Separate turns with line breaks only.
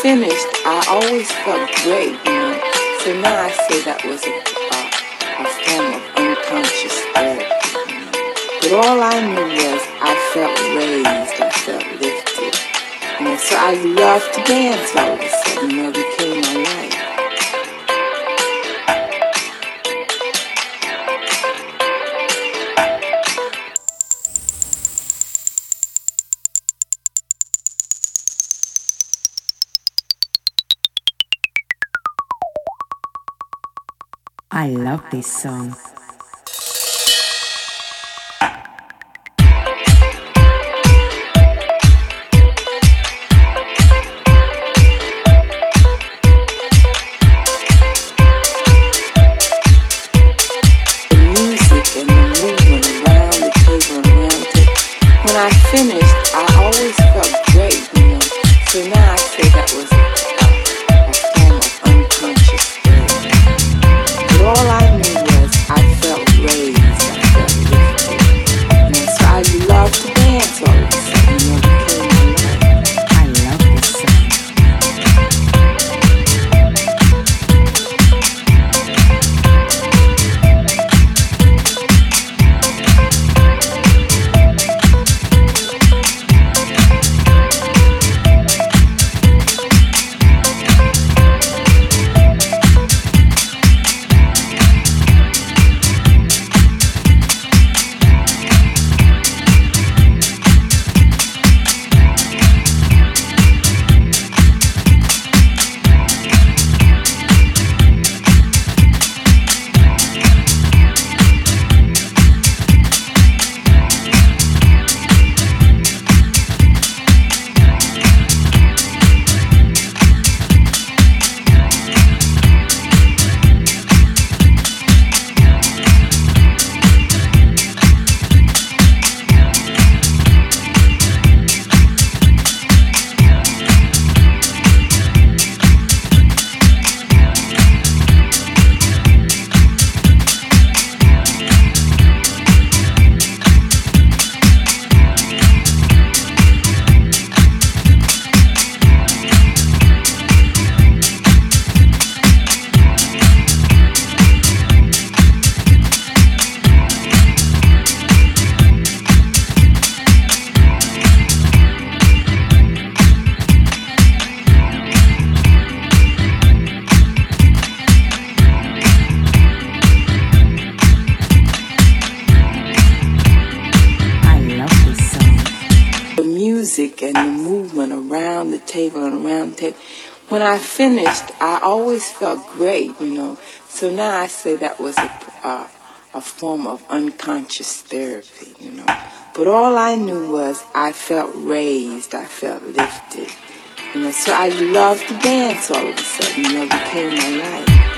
finished, I always felt great, you know. So now I say that was a, a, a form of unconscious therapy. You know? But all I knew was I felt raised, I felt lifted. You know, so I loved to dance all of a sudden, you know,
Love this song.
Finished, I always felt great, you know. So now I say that was a, a, a form of unconscious therapy, you know. But all I knew was I felt raised, I felt lifted, you know. So I loved to dance all of a sudden, you know, became my life.